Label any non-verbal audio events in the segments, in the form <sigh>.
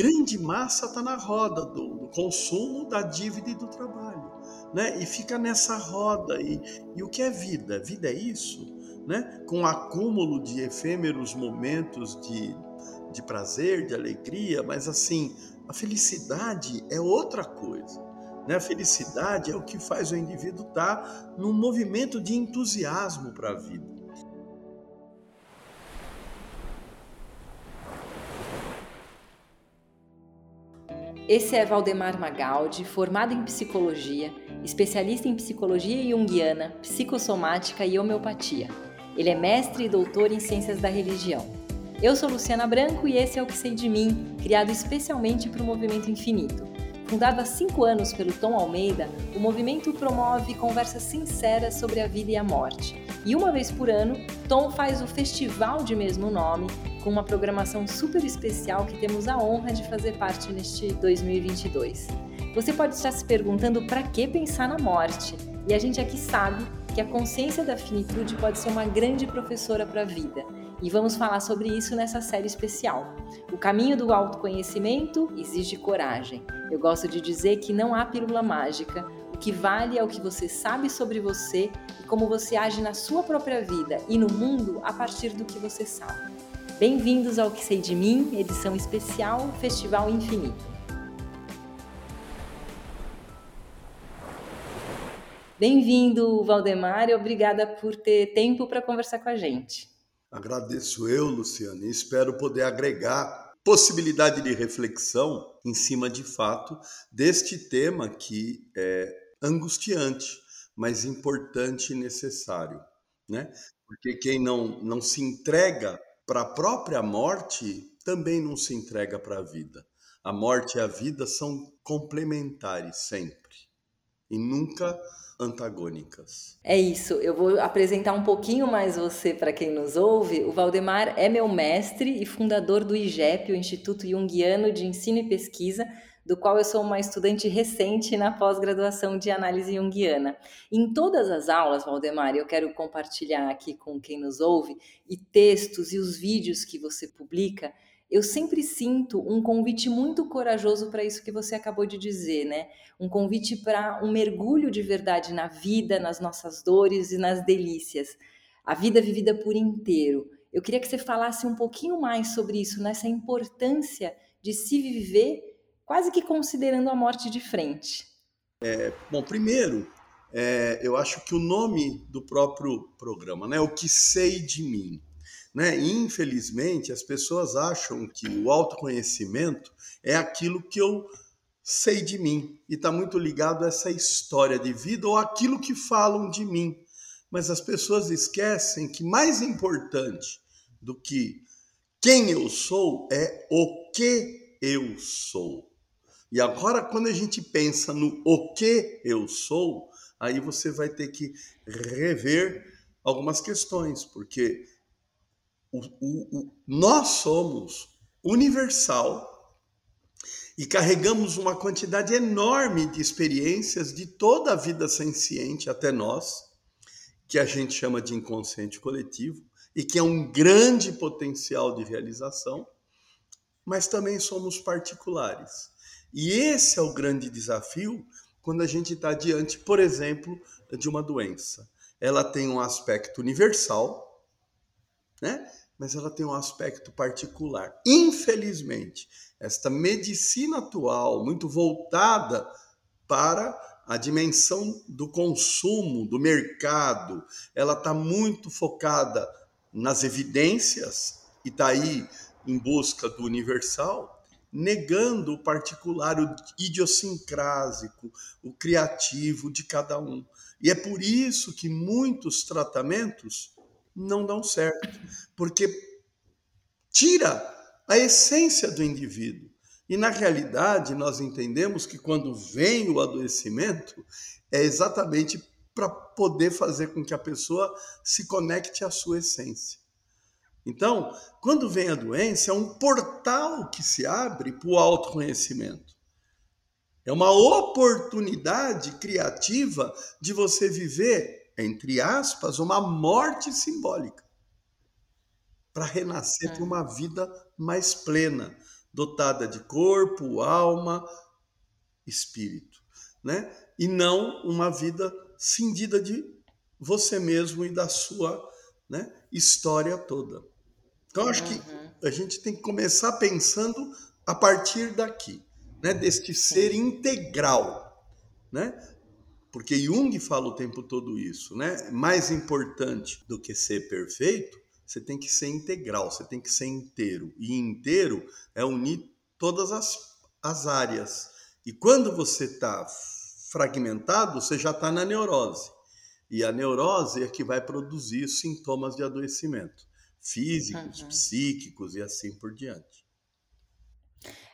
grande massa está na roda do, do, consumo, da dívida e do trabalho. Né? E fica nessa roda. E, e o que é vida? Vida é isso? Né? Com acúmulo de efêmeros momentos de, de prazer, de alegria, mas assim, a felicidade é outra coisa. Né? A felicidade é o que faz o indivíduo estar tá num movimento de entusiasmo para a vida. Esse é Valdemar Magaldi, formado em psicologia, especialista em psicologia junguiana, psicossomática e homeopatia. Ele é mestre e doutor em ciências da religião. Eu sou Luciana Branco e esse é o que sei de mim, criado especialmente para o Movimento Infinito. Fundado há cinco anos pelo Tom Almeida, o movimento promove conversas sinceras sobre a vida e a morte. E uma vez por ano, Tom faz o festival de mesmo nome, com uma programação super especial que temos a honra de fazer parte neste 2022. Você pode estar se perguntando para que pensar na morte, e a gente aqui sabe que a consciência da finitude pode ser uma grande professora para a vida. E vamos falar sobre isso nessa série especial. O caminho do autoconhecimento exige coragem. Eu gosto de dizer que não há pílula mágica. O que vale é o que você sabe sobre você e como você age na sua própria vida e no mundo a partir do que você sabe. Bem-vindos ao Que Sei de Mim, edição especial Festival Infinito. Bem-vindo, Valdemar, e obrigada por ter tempo para conversar com a gente. Agradeço eu, Luciana, e espero poder agregar possibilidade de reflexão em cima de fato deste tema que é angustiante, mas importante e necessário, né? Porque quem não, não se entrega para a própria morte, também não se entrega para a vida. A morte e a vida são complementares sempre e nunca antagônicas. É isso. Eu vou apresentar um pouquinho mais você para quem nos ouve. O Valdemar é meu mestre e fundador do IGEP, o Instituto Jungiano de Ensino e Pesquisa, do qual eu sou uma estudante recente na pós-graduação de análise junguiana. Em todas as aulas, Valdemar, eu quero compartilhar aqui com quem nos ouve, e textos e os vídeos que você publica, eu sempre sinto um convite muito corajoso para isso que você acabou de dizer, né? Um convite para um mergulho de verdade na vida, nas nossas dores e nas delícias. A vida vivida por inteiro. Eu queria que você falasse um pouquinho mais sobre isso, nessa importância de se viver quase que considerando a morte de frente. É, bom, primeiro, é, eu acho que o nome do próprio programa, né, o que sei de mim, né? Infelizmente, as pessoas acham que o autoconhecimento é aquilo que eu sei de mim e está muito ligado a essa história de vida ou aquilo que falam de mim. Mas as pessoas esquecem que mais importante do que quem eu sou é o que eu sou. E agora, quando a gente pensa no o que eu sou, aí você vai ter que rever algumas questões, porque o, o, o, nós somos universal e carregamos uma quantidade enorme de experiências de toda a vida senciente até nós, que a gente chama de inconsciente coletivo, e que é um grande potencial de realização, mas também somos particulares. E esse é o grande desafio quando a gente está diante, por exemplo, de uma doença. Ela tem um aspecto universal, né? mas ela tem um aspecto particular. Infelizmente, esta medicina atual, muito voltada para a dimensão do consumo, do mercado, ela está muito focada nas evidências e está aí em busca do universal, negando o particular, o idiosincrásico, o criativo de cada um. E é por isso que muitos tratamentos não dão certo, porque tira a essência do indivíduo. E na realidade, nós entendemos que quando vem o adoecimento, é exatamente para poder fazer com que a pessoa se conecte à sua essência. Então, quando vem a doença, é um portal que se abre para o autoconhecimento. É uma oportunidade criativa de você viver, entre aspas, uma morte simbólica para renascer para uma vida mais plena, dotada de corpo, alma, espírito, né? E não uma vida cindida de você mesmo e da sua né, história toda. Então, acho que uhum. a gente tem que começar pensando a partir daqui, né, deste ser integral, né? Porque Jung fala o tempo todo isso, né? Mais importante do que ser perfeito, você tem que ser integral, você tem que ser inteiro. E inteiro é unir todas as, as áreas. E quando você está fragmentado, você já está na neurose. E a neurose é que vai produzir sintomas de adoecimento físicos, uhum. psíquicos e assim por diante.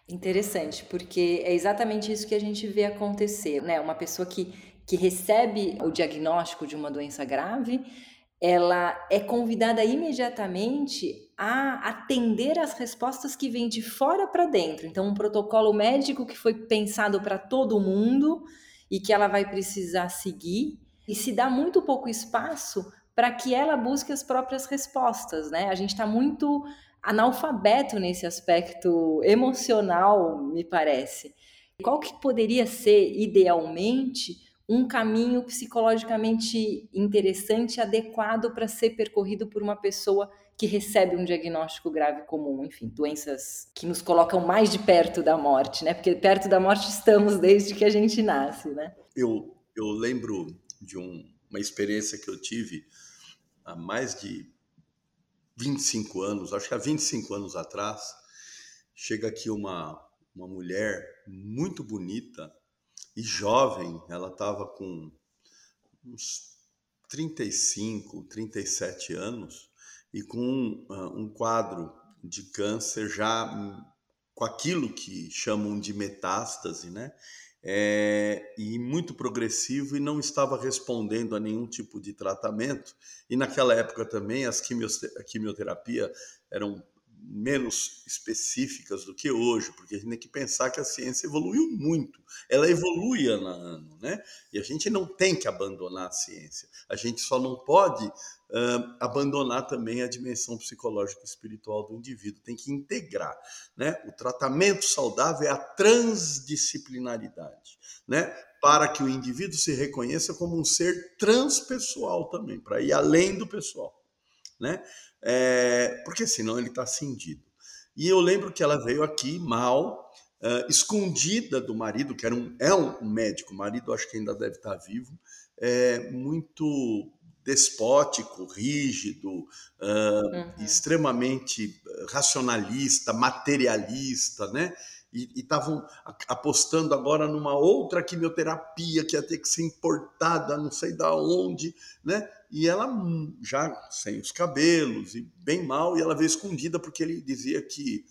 Interessante, porque é exatamente isso que a gente vê acontecer, né? Uma pessoa que, que recebe o diagnóstico de uma doença grave, ela é convidada imediatamente a atender as respostas que vêm de fora para dentro. Então, um protocolo médico que foi pensado para todo mundo e que ela vai precisar seguir, e se dá muito pouco espaço para que ela busque as próprias respostas, né? A gente está muito analfabeto nesse aspecto emocional, me parece. Qual que poderia ser, idealmente, um caminho psicologicamente interessante, adequado para ser percorrido por uma pessoa que recebe um diagnóstico grave comum, enfim, doenças que nos colocam mais de perto da morte, né? Porque perto da morte estamos desde que a gente nasce, né? Eu, eu lembro de um, uma experiência que eu tive há mais de 25 anos, acho que há 25 anos atrás, chega aqui uma, uma mulher muito bonita e jovem, ela estava com uns 35, 37 anos e com um, uh, um quadro de câncer já com aquilo que chamam de metástase, né? É, e muito progressivo e não estava respondendo a nenhum tipo de tratamento. E naquela época também as quimioterapia eram menos específicas do que hoje, porque a gente tem que pensar que a ciência evoluiu muito. Ela evolui ano a ano, né? E a gente não tem que abandonar a ciência. A gente só não pode uh, abandonar também a dimensão psicológica e espiritual do indivíduo. Tem que integrar, né? O tratamento saudável é a transdisciplinaridade, né? Para que o indivíduo se reconheça como um ser transpessoal também, para ir além do pessoal, né? É, porque senão ele está cindido. E eu lembro que ela veio aqui mal, uh, escondida do marido, que era um, é um médico, o marido acho que ainda deve estar tá vivo, é, muito despótico, rígido, uh, uhum. extremamente racionalista, materialista, né? E estavam apostando agora numa outra quimioterapia que ia ter que ser importada, não sei da onde, né? E ela hum, já sem os cabelos e bem mal, e ela veio escondida porque ele dizia que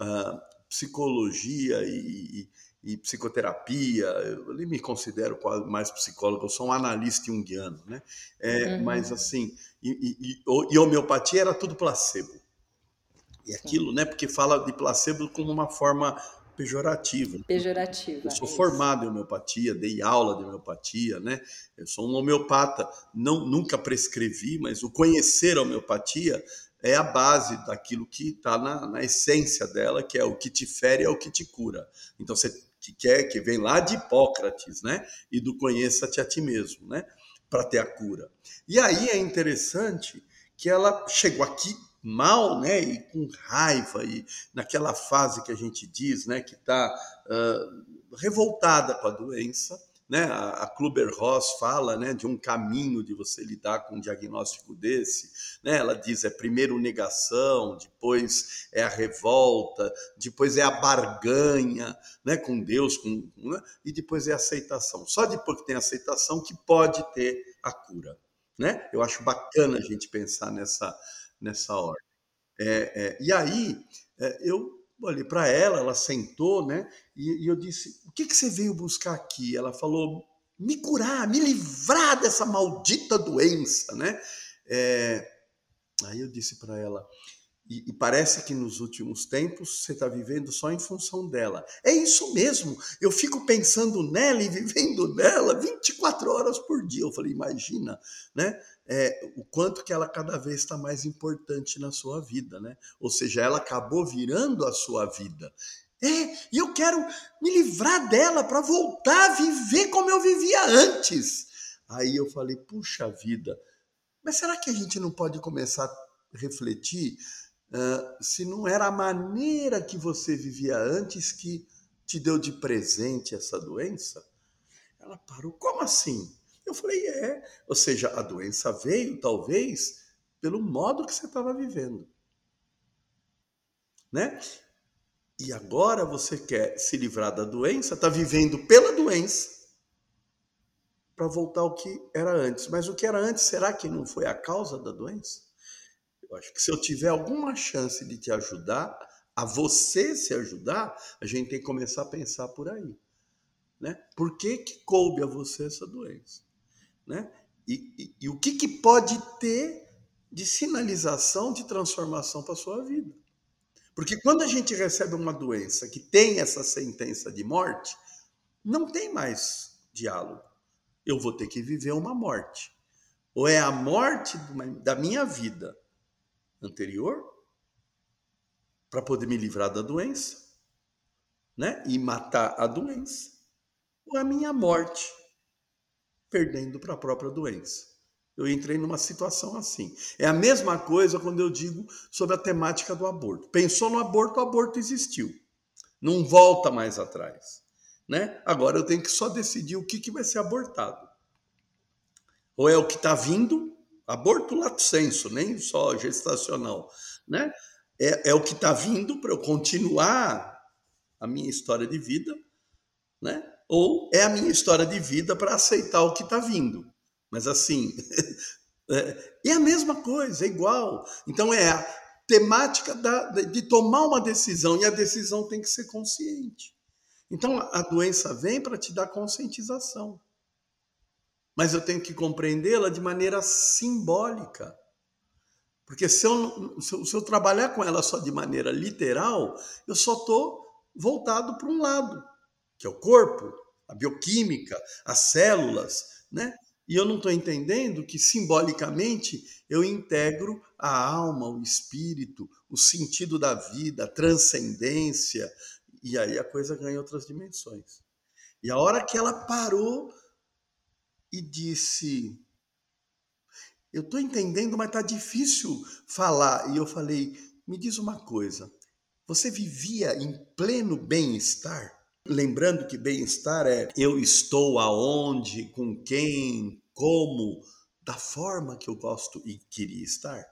uh, psicologia e, e psicoterapia, eu nem me considero quase mais psicólogo, eu sou um analista junguiano, né? É, uhum. Mas assim, e, e, e, homeopatia era tudo placebo. E aquilo, né? Porque fala de placebo como uma forma pejorativa. Pejorativa. Eu sou isso. formado em homeopatia, dei aula de homeopatia, né? Eu sou um homeopata, não nunca prescrevi, mas o conhecer a homeopatia é a base daquilo que está na, na, essência dela, que é o que te fere é o que te cura. Então você que quer, que vem lá de Hipócrates, né? E do conheça-te a ti mesmo, né? Para ter a cura. E aí é interessante que ela chegou aqui mal, né? E com raiva e naquela fase que a gente diz, né? Que está uh, revoltada com a doença, né? A, a Kluber-Ross fala né, de um caminho de você lidar com um diagnóstico desse. Né? Ela diz é primeiro negação, depois é a revolta, depois é a barganha né, com Deus, com, né? e depois é a aceitação. Só depois que tem aceitação que pode ter a cura. Né? Eu acho bacana a gente pensar nessa, nessa ordem. É, é, e aí é, eu olhei para ela, ela sentou, né? E, e, eu disse: O que, que você veio buscar aqui? Ela falou: Me curar, me livrar dessa maldita doença, né? É, aí eu disse para ela: e, e, parece que nos últimos tempos você está vivendo só em função dela. É isso mesmo. Eu fico pensando nela e vivendo nela 24 horas por dia. Eu falei, imagina, né? É, o quanto que ela cada vez está mais importante na sua vida, né? Ou seja, ela acabou virando a sua vida. É, e eu quero me livrar dela para voltar a viver como eu vivia antes. Aí eu falei, puxa vida, mas será que a gente não pode começar a refletir uh, se não era a maneira que você vivia antes que te deu de presente essa doença? Ela parou, como assim? Eu falei, é. Ou seja, a doença veio, talvez, pelo modo que você estava vivendo. Né? E agora você quer se livrar da doença, está vivendo pela doença, para voltar ao que era antes. Mas o que era antes, será que não foi a causa da doença? Eu acho que se eu tiver alguma chance de te ajudar, a você se ajudar, a gente tem que começar a pensar por aí. Né? Por que, que coube a você essa doença? Né? E, e, e o que, que pode ter de sinalização de transformação para a sua vida? Porque quando a gente recebe uma doença que tem essa sentença de morte, não tem mais diálogo. Eu vou ter que viver uma morte. Ou é a morte da minha vida anterior para poder me livrar da doença, né? E matar a doença, ou a minha morte, perdendo para a própria doença. Eu entrei numa situação assim. É a mesma coisa quando eu digo sobre a temática do aborto. Pensou no aborto, o aborto existiu. Não volta mais atrás. Né? Agora eu tenho que só decidir o que, que vai ser abortado. Ou é o que está vindo, Aborto lato senso, nem só gestacional, né? É, é o que está vindo para eu continuar a minha história de vida, né? Ou é a minha história de vida para aceitar o que está vindo. Mas assim, <laughs> é, a mesma coisa, é igual. Então é a temática da, de tomar uma decisão e a decisão tem que ser consciente. Então a doença vem para te dar conscientização mas eu tenho que compreendê-la de maneira simbólica. Porque se eu, se eu, se eu trabalhar com ela só de maneira literal, eu só estou voltado para um lado, que é o corpo, a bioquímica, as células, né? E eu não estou entendendo que simbolicamente eu integro a alma, o espírito, o sentido da vida, a transcendência, e aí a coisa ganha outras dimensões. E a hora que ela parou e disse: Eu estou entendendo, mas está difícil falar. E eu falei: Me diz uma coisa, você vivia em pleno bem-estar? Lembrando que bem-estar é eu estou aonde, com quem, como, da forma que eu gosto e queria estar.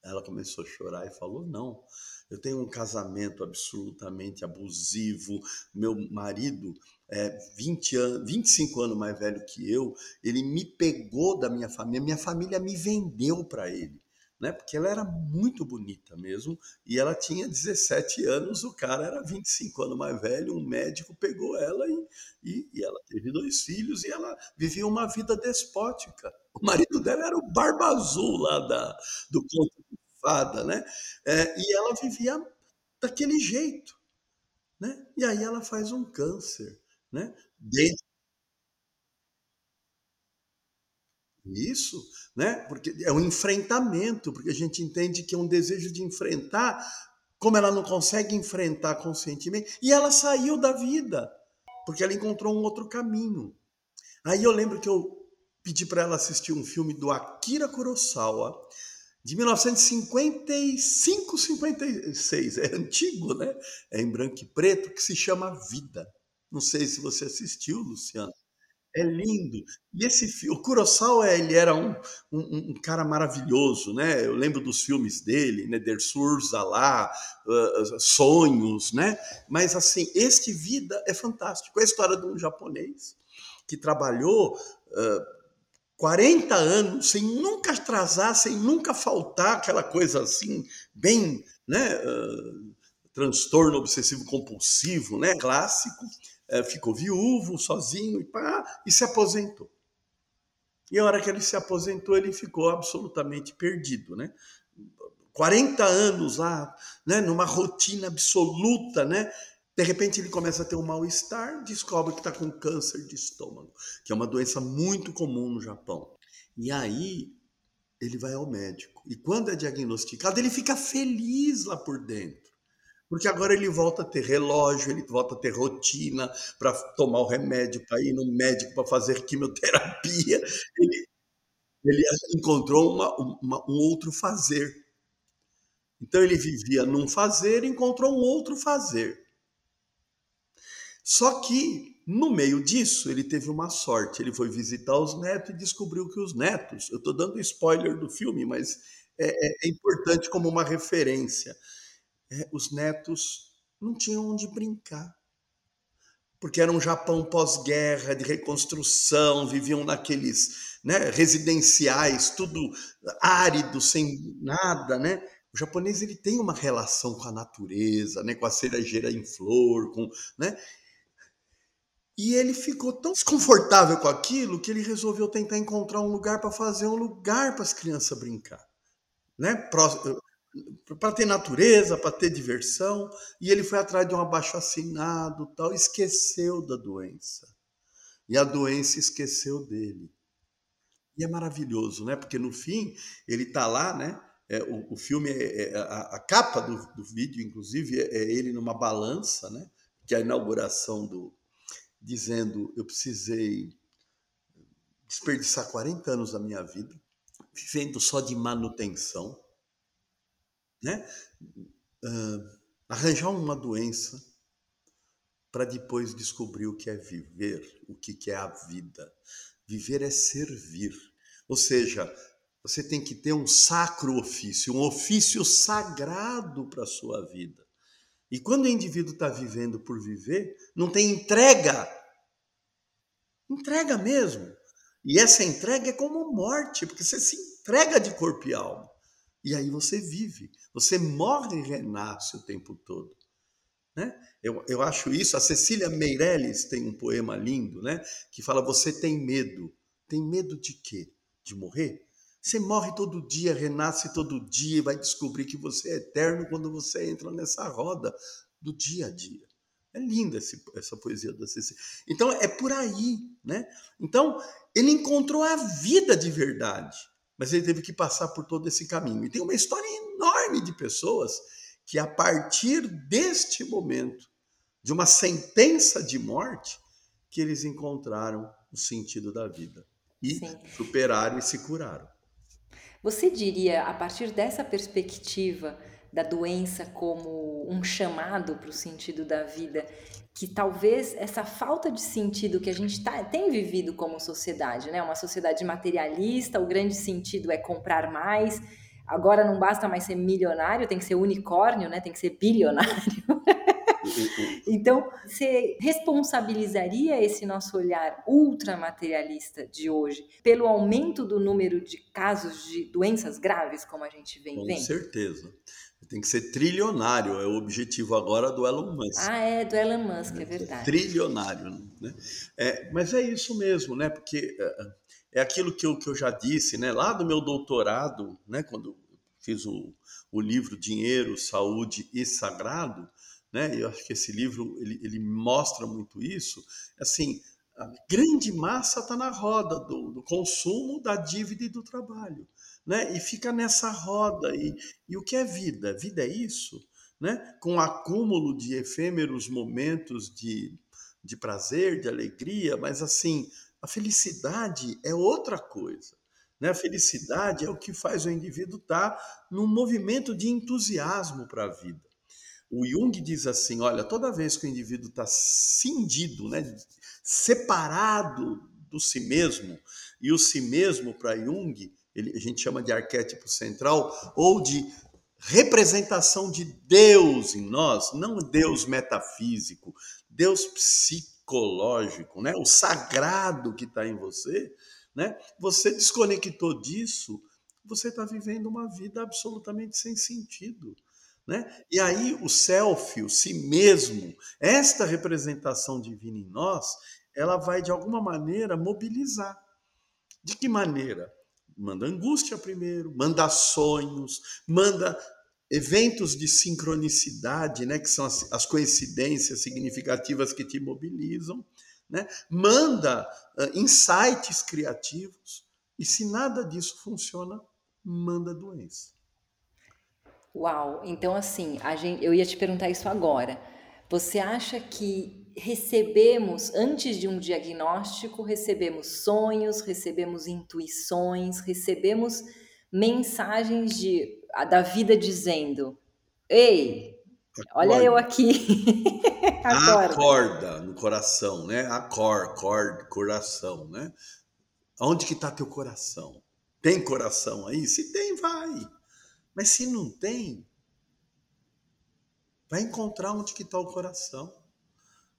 Ela começou a chorar e falou: Não, eu tenho um casamento absolutamente abusivo. Meu marido é 20 anos, 25 anos mais velho que eu, ele me pegou da minha família, minha família me vendeu para ele. Né? Porque ela era muito bonita mesmo, e ela tinha 17 anos, o cara era 25 anos mais velho, um médico pegou ela e, e, e ela teve dois filhos e ela vivia uma vida despótica. O marido dela era o Barba Azul lá da, do conto de fada, né? É, e ela vivia daquele jeito. Né? E aí ela faz um câncer. Né? Dentro Isso, né? Porque é um enfrentamento, porque a gente entende que é um desejo de enfrentar, como ela não consegue enfrentar conscientemente, e ela saiu da vida, porque ela encontrou um outro caminho. Aí eu lembro que eu pedi para ela assistir um filme do Akira Kurosawa, de 1955, 56, é antigo, né? É em branco e preto, que se chama Vida. Não sei se você assistiu, Luciano. É lindo. E esse o Kurosawa ele era um, um, um, cara maravilhoso, né? Eu lembro dos filmes dele, né? Der Surza lá, uh, Sonhos, né? Mas assim, este Vida é fantástico. É a história de um japonês que trabalhou uh, 40 anos sem nunca atrasar, sem nunca faltar, aquela coisa assim, bem, né? Uh, transtorno obsessivo compulsivo, né? Clássico ficou viúvo, sozinho, e, pá, e se aposentou. E a hora que ele se aposentou, ele ficou absolutamente perdido, né? 40 anos lá, né, numa rotina absoluta, né? De repente ele começa a ter um mal-estar, descobre que está com câncer de estômago, que é uma doença muito comum no Japão. E aí ele vai ao médico. E quando é diagnosticado, ele fica feliz lá por dentro. Porque agora ele volta a ter relógio, ele volta a ter rotina para tomar o remédio, para ir no médico para fazer quimioterapia. Ele, ele encontrou uma, uma, um outro fazer. Então ele vivia num fazer e encontrou um outro fazer. Só que, no meio disso, ele teve uma sorte. Ele foi visitar os netos e descobriu que os netos, eu estou dando spoiler do filme, mas é, é, é importante como uma referência. É, os netos não tinham onde brincar. Porque era um Japão pós-guerra, de reconstrução, viviam naqueles né, residenciais, tudo árido, sem nada, né? O japonês ele tem uma relação com a natureza, né, com a cerejeira em flor, com, né? E ele ficou tão desconfortável com aquilo que ele resolveu tentar encontrar um lugar para fazer um lugar para as crianças brincar, né? Para ter natureza, para ter diversão. E ele foi atrás de um abaixo assinado, tal, esqueceu da doença. E a doença esqueceu dele. E é maravilhoso, né? Porque no fim ele está lá, né? É, o, o, filme, é, é, a, a, capa do, do vídeo, inclusive, é, é ele numa balança, né? Que é a inauguração do, dizendo: eu precisei desperdiçar 40 anos da minha vida vivendo só de manutenção, né? Uh, arranjar uma doença para depois descobrir o que é viver, o que é a vida. Viver é servir. Ou seja, você tem que ter um sacro ofício, um ofício sagrado para a sua vida. E quando o indivíduo está vivendo por viver, não tem entrega. Entrega mesmo. E essa entrega é como morte, porque você se entrega de corpo e alma. E aí você vive. Você morre e renasce o tempo todo. Né? Eu, eu acho isso. A Cecília Meirelles tem um poema lindo, né? Que fala: Você tem medo. Tem medo de quê? De morrer? Você morre todo dia, renasce todo dia e vai descobrir que você é eterno quando você entra nessa roda do dia a dia. É linda essa poesia da Cecília. Então é por aí, né? Então ele encontrou a vida de verdade, mas ele teve que passar por todo esse caminho. E tem uma história enorme de pessoas que a partir deste momento, de uma sentença de morte, que eles encontraram o sentido da vida e Sim. superaram e se curaram. Você diria, a partir dessa perspectiva da doença como um chamado para o sentido da vida, que talvez essa falta de sentido que a gente tá, tem vivido como sociedade, né? Uma sociedade materialista, o grande sentido é comprar mais. Agora não basta mais ser milionário, tem que ser unicórnio, né? Tem que ser bilionário. <laughs> Então, você responsabilizaria esse nosso olhar ultramaterialista de hoje pelo aumento do número de casos de doenças graves, como a gente vem vendo? Com certeza. Tem que ser trilionário, é o objetivo agora do Elon Musk. Ah, é, do Elon Musk, é, é verdade. Trilionário, né? É, mas é isso mesmo, né? Porque é, é aquilo que eu, que eu já disse, né? Lá do meu doutorado, né? Quando fiz o, o livro Dinheiro, Saúde e Sagrado, né? Eu acho que esse livro ele, ele mostra muito isso. Assim, a grande massa está na roda do, do, consumo, da dívida e do trabalho, né? E fica nessa roda. E, e o que é vida? Vida é isso, né? Com acúmulo de efêmeros momentos de, de prazer, de alegria, mas assim, a felicidade é outra coisa. Né? A felicidade é o que faz o indivíduo estar tá num movimento de entusiasmo para a vida. O Jung diz assim: olha, toda vez que o indivíduo está cindido, né, separado do si mesmo, e o si mesmo para Jung, ele, a gente chama de arquétipo central, ou de representação de Deus em nós, não Deus metafísico, Deus psicológico, né? o sagrado que está em você, né? você desconectou disso, você está vivendo uma vida absolutamente sem sentido. Né? E aí o self, o si mesmo, esta representação divina em nós, ela vai de alguma maneira mobilizar. De que maneira? Manda angústia primeiro, manda sonhos, manda eventos de sincronicidade, né, que são as, as coincidências significativas que te mobilizam, né? Manda uh, insights criativos. E se nada disso funciona, manda doença. Uau! Então, assim, gente, eu ia te perguntar isso agora. Você acha que recebemos, antes de um diagnóstico, recebemos sonhos, recebemos intuições, recebemos mensagens de, da vida dizendo: Ei, Acorda. olha eu aqui. <laughs> Acorda. Acorda no coração, né? Acor, cor, coração, né? Onde que está teu coração? Tem coração aí? Se tem, vai. Mas se não tem, vai encontrar onde que está o coração.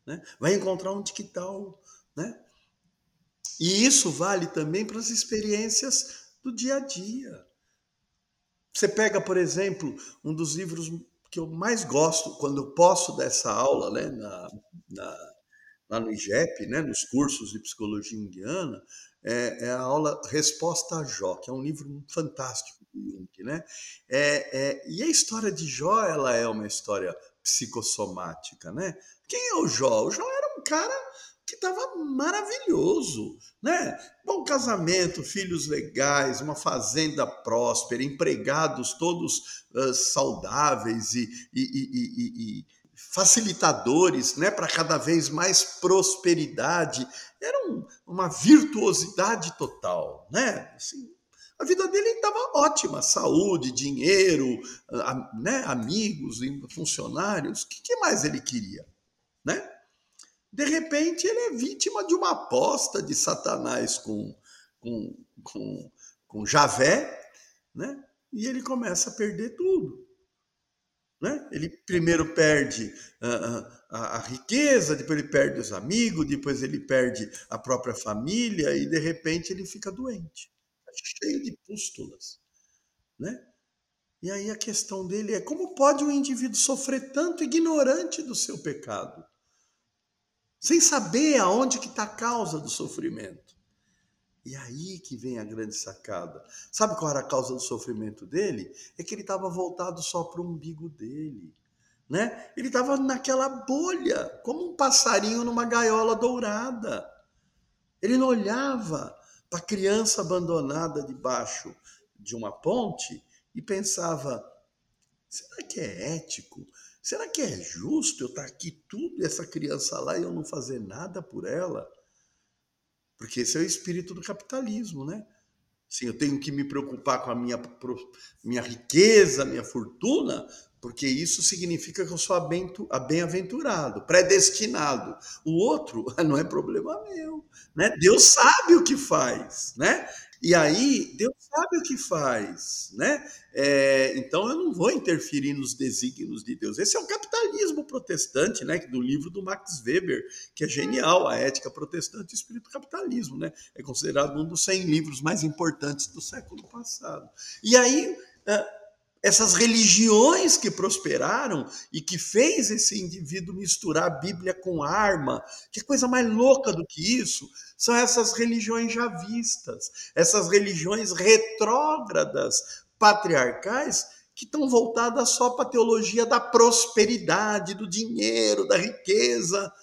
Né? Vai encontrar que está o... Né? E isso vale também para as experiências do dia a dia. Você pega, por exemplo, um dos livros que eu mais gosto quando eu posso dessa aula né, na, na, lá no IGEP, né, nos cursos de psicologia indiana, é, é, a aula Resposta a Jó, que é um livro fantástico Jung. Né? É, é, e a história de Jó ela é uma história psicossomática. Né? Quem é o Jó? O Jó era um cara que estava maravilhoso, né? Bom casamento, filhos legais, uma fazenda próspera, empregados todos uh, saudáveis e, e, e, e, facilitadores, né? Para cada vez mais prosperidade. Era um, uma virtuosidade total, né? Assim, a vida dele estava ótima, saúde, dinheiro, né? amigos, funcionários. O que, que mais ele queria, né? De repente, ele é vítima de uma aposta de Satanás com, com, com, com Javé, né? e ele começa a perder tudo. Né? Ele primeiro perde a, a, a, riqueza, depois ele perde os amigos, depois ele perde a própria família e de repente ele fica doente, tá cheio de pústulas. Né? E aí a questão dele é como pode um indivíduo sofrer tanto ignorante do seu pecado? Sem saber aonde que está a causa do sofrimento. E aí que vem a grande sacada. Sabe qual era a causa do sofrimento dele? É que ele estava voltado só para o umbigo dele. Né? Ele estava naquela bolha, como um passarinho numa gaiola dourada. Ele não olhava para a criança abandonada debaixo de uma ponte e pensava: será que é ético? Será que é justo eu estar aqui tudo e essa criança lá e eu não fazer nada por ela? Porque esse é o espírito do capitalismo, né? Sim, eu tenho que me preocupar com a minha, minha riqueza, minha fortuna, porque isso significa que eu sou bem-aventurado, predestinado. O outro <laughs> não é problema meu, né? Deus sabe o que faz, né? E aí, Deus sabe o que faz, né? É, então eu não vou interferir nos desígnios de Deus. Esse é o capitalismo protestante, né? Do livro do Max Weber, que é genial, a ética protestante e o espírito capitalismo, né? É considerado um dos 100 livros mais importantes do século passado. E aí, é, essas religiões que prosperaram e que fez esse indivíduo misturar a Bíblia com arma, que coisa mais louca do que isso, são essas religiões javistas, essas religiões retrógradas, patriarcais, que estão voltadas só para a teologia da prosperidade, do dinheiro, da riqueza.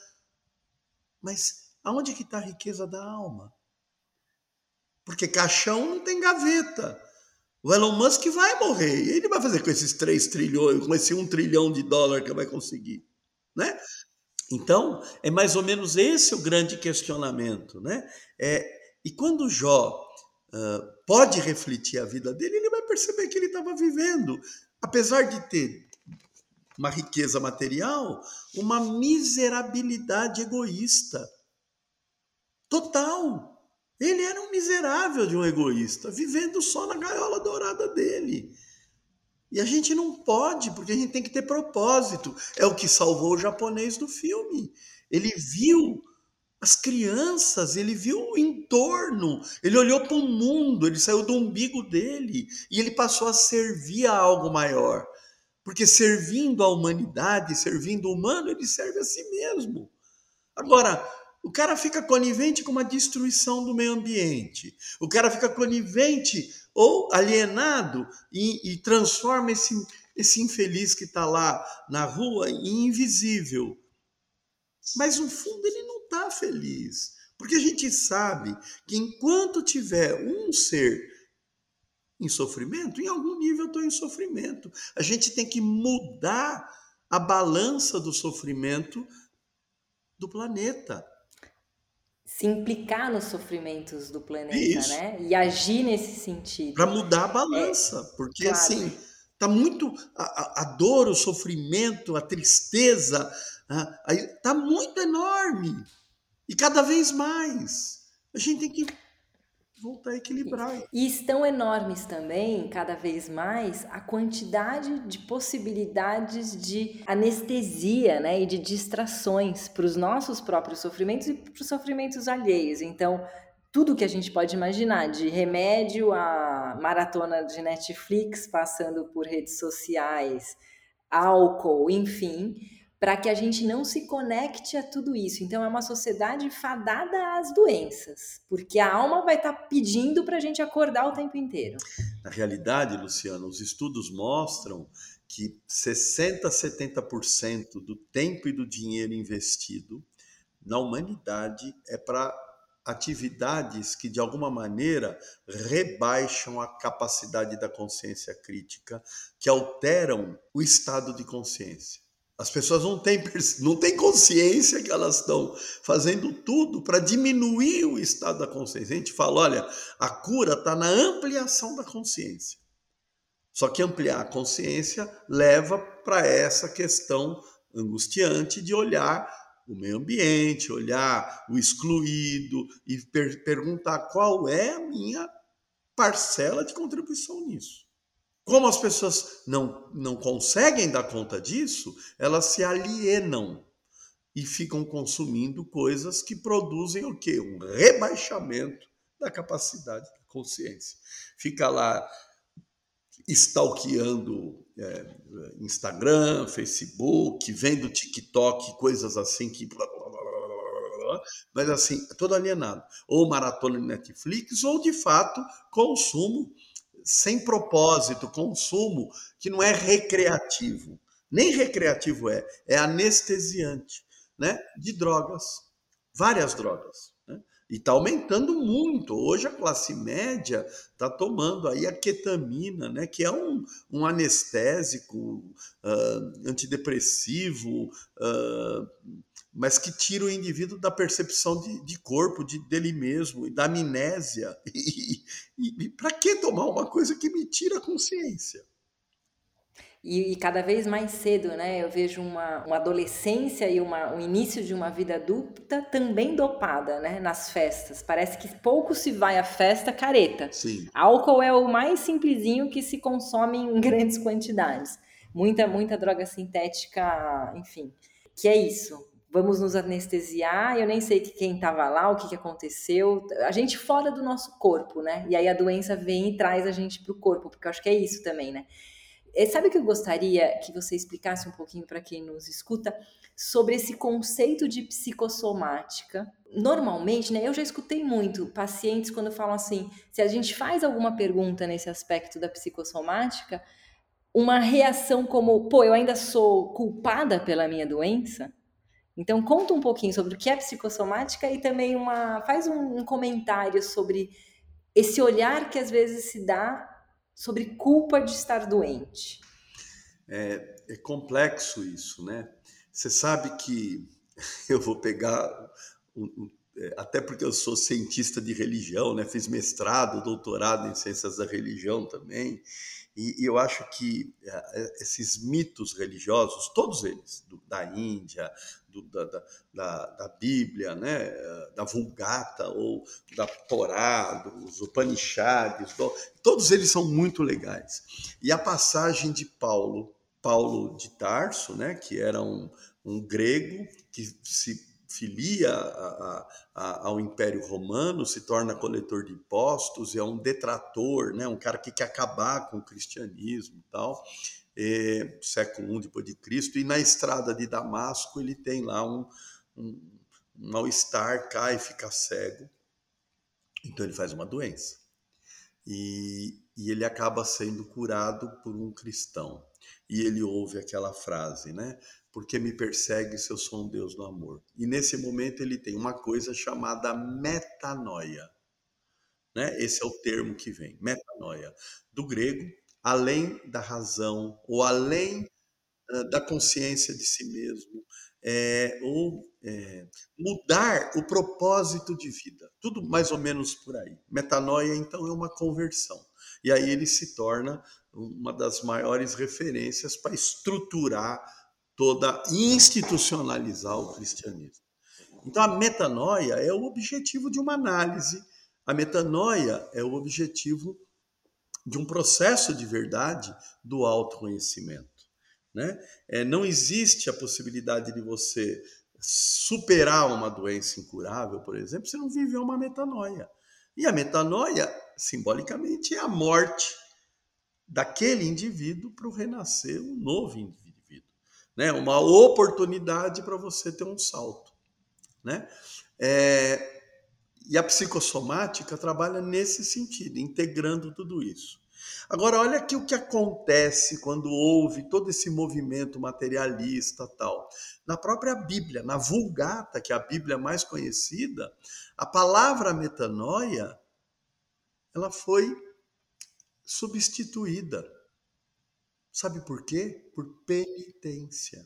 Mas aonde que está a riqueza da alma? Porque caixão não tem gaveta. O Elon Musk vai morrer. E ele vai fazer com esses 3 trilhões, com esse 1 trilhão de dólar que vai conseguir? Né? Então, é mais ou menos esse o grande questionamento. Né? É, e quando Jó uh, pode refletir a vida dele, ele vai perceber que ele estava vivendo, apesar de ter uma riqueza material, uma miserabilidade egoísta. Total. Ele era um miserável de um egoísta, vivendo só na gaiola dourada dele. E a gente não pode, porque a gente tem que ter propósito. É o que salvou o japonês do filme. Ele viu as crianças, ele viu o entorno, ele olhou para o mundo, ele saiu do umbigo dele e ele passou a servir a algo maior. Porque servindo a humanidade, servindo o humano, ele serve a si mesmo. Agora, O cara fica conivente com uma destruição do meio ambiente. O cara fica conivente ou alienado e, e transforma esse, esse infeliz que está lá na rua em invisível. Mas no fundo ele não está feliz. Porque a gente sabe que enquanto tiver um ser em sofrimento, em algum nível eu estou em sofrimento. A gente tem que mudar a balança do sofrimento do planeta. Se implicar nos sofrimentos do planeta, Isso. né? E agir nesse sentido. Para mudar a balança. É, porque claro. assim, tá muito. A, a, dor, o sofrimento, a tristeza, está muito enorme. E cada vez mais. A gente tem que voltar a equilibrar. E estão enormes também, cada vez mais, a quantidade de possibilidades de anestesia né, e de distrações para os nossos próprios sofrimentos e para os sofrimentos alheios. Então, tudo que a gente pode imaginar, de remédio a maratona de Netflix, passando por redes sociais, álcool, enfim para que a gente não se conecte a tudo isso. Então, é uma sociedade fadada às doenças, porque a alma vai estar tá pedindo para a gente acordar o tempo inteiro. Na realidade, Luciano, os estudos mostram que 60% a 70% do tempo e do dinheiro investido na humanidade é para atividades que de alguma maneira rebaixam a capacidade da consciência crítica, que alteram o estado de consciência. As pessoas não têm, não têm consciência que elas estão fazendo tudo para diminuir o estado da consciência. A gente fala, olha, a cura está na ampliação da consciência. Só que ampliar a consciência leva para essa questão angustiante de olhar o meio ambiente, olhar o excluído e per perguntar qual é a minha parcela de contribuição nisso. Como as pessoas não, não conseguem dar conta disso, elas se alienam e ficam consumindo coisas que produzem o quê? Um rebaixamento da capacidade da consciência. Fica lá stalkeando é, Instagram, Facebook, vendo TikTok, coisas assim que. Mas assim, todo alienado. Ou maratona Netflix, ou de fato consumo sem propósito, consumo que não é recreativo. Nem recreativo é, é anestesiante, né? De drogas, várias drogas. Né? E está aumentando muito. Hoje a classe média está tomando aí a ketamina, né? Que é um, um anestésico, uh, antidepressivo, uh, mas que tira o indivíduo da percepção de, de corpo, de, dele mesmo, e da amnésia. <laughs> E, e, e para que tomar uma coisa que me tira a consciência? E, e, cada vez mais cedo, né? Eu vejo uma, uma adolescência e uma, um início de uma vida adulta também dopada, né? Nas festas. Parece que pouco se vai à festa careta. Sim. Álcool é o mais simplesinho que se consome em <laughs> grandes quantidades. Muita, muita droga sintética, enfim. Que é isso vamos nos anestesiar, eu nem sei quem estava lá, o que, que aconteceu, a gente fora do nosso corpo, né? E aí a doença vem e traz a gente para o corpo, porque eu acho que é isso também, né? E sabe o que eu gostaria que você explicasse um pouquinho para quem nos escuta sobre esse conceito de psicossomática? Normalmente, né, eu já escutei muito pacientes quando falam assim: se a gente faz alguma pergunta nesse aspecto da psicossomática, uma reação como, pô, eu ainda sou culpada pela minha doença? Então conta um pouquinho sobre o que é psicossomática e também uma faz um, um comentário sobre esse olhar que às vezes se dá sobre culpa de estar doente. É, é complexo isso, né? Você sabe que <laughs> eu vou pegar um, um, é, até porque eu sou cientista de religião, né? Fiz mestrado, doutorado em ciências da religião também. E, e eu acho que uh, esses mitos religiosos, todos eles, do, da Índia, do, da, da, da, Bíblia, né, da Vulgata ou da Torá, dos Upanishads, do, todos eles são muito legais. E a passagem de Paulo, Paulo de Tarso, né, que era um, um grego que se filia a, a, ao Império Romano, se torna coletor de impostos, é um detrator, né, um cara que quer acabar com o cristianismo e tal, é, século I depois de Cristo, e na estrada de Damasco ele tem lá um, um um mal-estar, cai, fica cego. Então ele faz uma doença. E, e ele acaba sendo curado por um cristão. E ele ouve aquela frase, né? Porque me persegue se eu sou um Deus do amor. E nesse momento ele tem uma coisa chamada metanoia. Né? Esse é o termo que vem, metanoia, do grego, além da razão, ou além uh, da consciência de si mesmo, é, ou é, mudar o propósito de vida. Tudo mais ou menos por aí. Metanoia, então, é uma conversão. E aí ele se torna uma das maiores referências para estruturar toda, institucionalizar o cristianismo. Então, a metanoia é o objetivo de uma análise, a metanoia é o objetivo de um processo de verdade do autoconhecimento. Né? É, não existe a possibilidade de você superar uma doença incurável, por exemplo, se não viveu uma metanoia. E a metanoia, simbolicamente, é a morte daquele indivíduo para o renascer um novo indivíduo. Né? Uma oportunidade para você ter um salto. Né? É, e a psicossomática trabalha nesse sentido, integrando tudo isso. Agora, olha aqui o que acontece quando houve todo esse movimento materialista tal. Na própria Bíblia, na Vulgata, que é a Bíblia mais conhecida, a palavra metanoia ela foi substituída. Sabe por quê? Por penitência.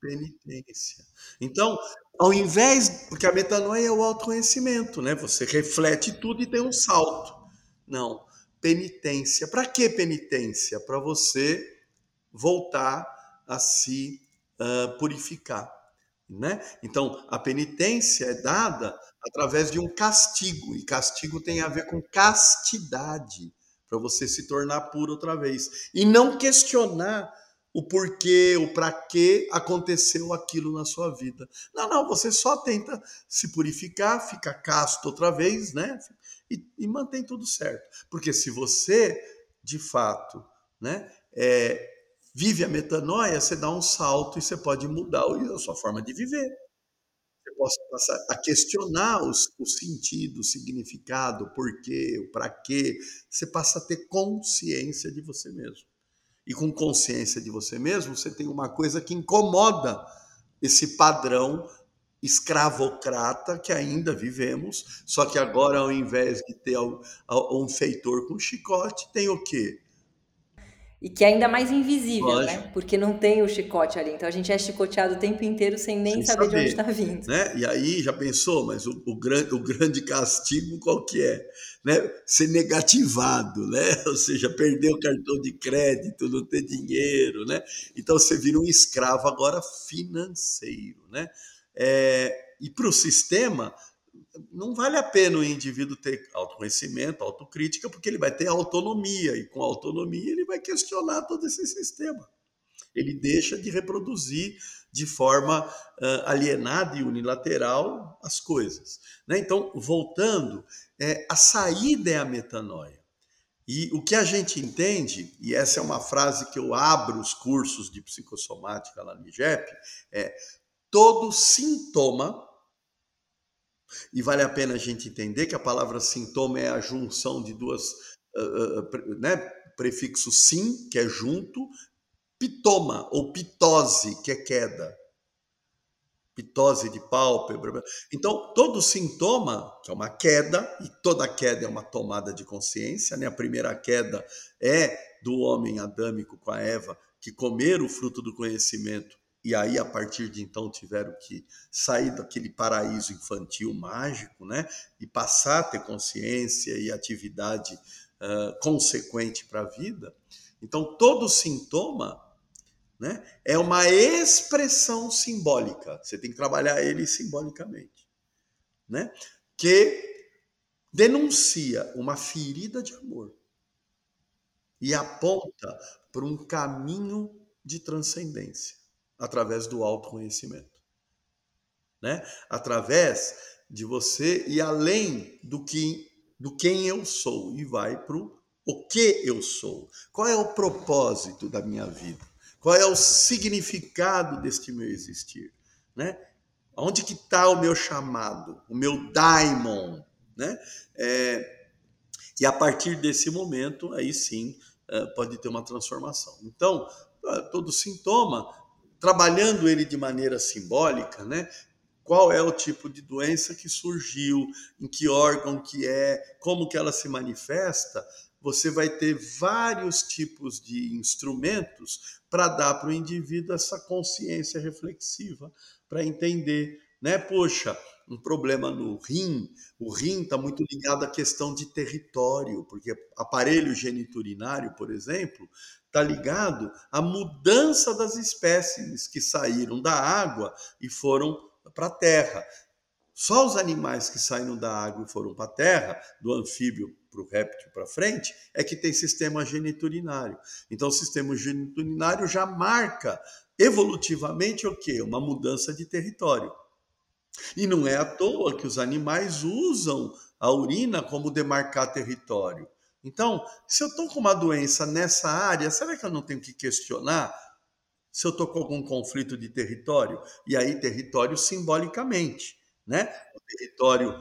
Penitência. Então, ao invés. Porque a metanoia é o autoconhecimento, né? Você reflete tudo e tem um salto. Não. Penitência. Para que penitência? Para você voltar a se uh, purificar. Né? Então, a penitência é dada através de um castigo, e castigo tem a ver com castidade, para você se tornar puro outra vez. E não questionar o porquê, o para que aconteceu aquilo na sua vida. Não, não, você só tenta se purificar, fica casto outra vez, né? E, e mantém tudo certo. Porque se você, de fato, né, é, vive a metanoia, você dá um salto e você pode mudar a sua forma de viver possa passar a questionar os, o sentido, o significado, o porquê, o para quê. Você passa a ter consciência de você mesmo. E com consciência de você mesmo, você tem uma coisa que incomoda esse padrão escravocrata que ainda vivemos, só que agora, ao invés de ter um feitor com chicote, tem o quê? E que é ainda mais invisível, né? Lógico. né? Porque não tem o chicote ali. Então a gente é chicoteado o tempo inteiro sem nem sem saber, saber, de onde está vindo. Né? E aí já pensou, mas o, o, grande, o grande castigo qual que é? Né? Ser negativado, né? <laughs> Ou seja, perder o cartão de crédito, não ter dinheiro, né? Então você vira um escravo agora financeiro, né? É, e para o sistema, não vale a pena o indivíduo ter autoconhecimento, autocrítica, porque ele vai ter autonomia, e com autonomia ele vai questionar todo esse sistema. Ele deixa de reproduzir de forma uh, alienada e unilateral as coisas. Né? Então, voltando, é, a saída é a metanoia. E o que a gente entende, e essa é uma frase que eu abro os cursos de psicossomática lá no IGEP, é todo sintoma e vale a pena a gente entender que a palavra sintoma é a junção de duas, uh, uh, né, prefixo sim, que é junto, pitoma ou pitose, que é queda. Pitose de pálpebra. Então, todo sintoma, que é uma queda, e toda queda é uma tomada de consciência, né? A primeira queda é do homem adâmico com a Eva, que comeram o fruto do conhecimento e aí a partir de então tiveram que sair daquele paraíso infantil mágico, né, e passar a ter consciência e atividade uh, consequente para a vida. Então todo sintoma, né, é uma expressão simbólica. Você tem que trabalhar ele simbolicamente, né, que denuncia uma ferida de amor e aponta para um caminho de transcendência através do autoconhecimento. Né? Através de você ir além do que do quem eu sou e vai para o que eu sou. Qual é o propósito da minha vida? Qual é o significado deste meu existir? Né? Onde que está o meu chamado, o meu daimon, né? É, e a partir desse momento, aí sim, é, pode ter uma transformação. Então, é, todo sintoma, trabalhando ele de maneira simbólica, né? Qual é o tipo de doença que surgiu, em que órgão que é, como que ela se manifesta, você vai ter vários tipos de instrumentos para dar para o indivíduo essa consciência reflexiva, para entender, né? Poxa, um problema no rim, o rim está muito ligado à questão de território, porque aparelho geniturinário, por exemplo, está ligado à mudança das espécies que saíram da água e foram para a terra. Só os animais que saíram da água e foram para a terra, do anfíbio para o réptil para frente, é que tem sistema geniturinário. Então, o sistema geniturinário já marca evolutivamente o quê? Uma mudança de território. E não é à toa que os animais usam a urina como demarcar território. Então, se eu estou com uma doença nessa área, será que eu não tenho que questionar se eu estou com algum conflito de território? E aí, território simbolicamente, né? O território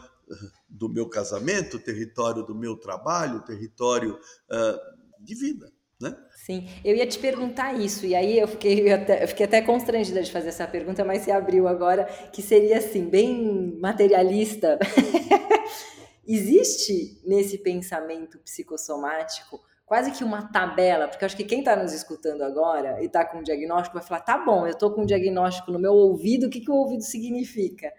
do meu casamento, o território do meu trabalho, o território uh, de vida. Né? Sim, eu ia te perguntar isso, e aí eu fiquei, até, eu fiquei até constrangida de fazer essa pergunta, mas se abriu agora, que seria assim, bem materialista. <laughs> Existe nesse pensamento psicossomático quase que uma tabela, porque acho que quem está nos escutando agora e está com um diagnóstico vai falar: tá bom, eu estou com um diagnóstico no meu ouvido, o que, que o ouvido significa?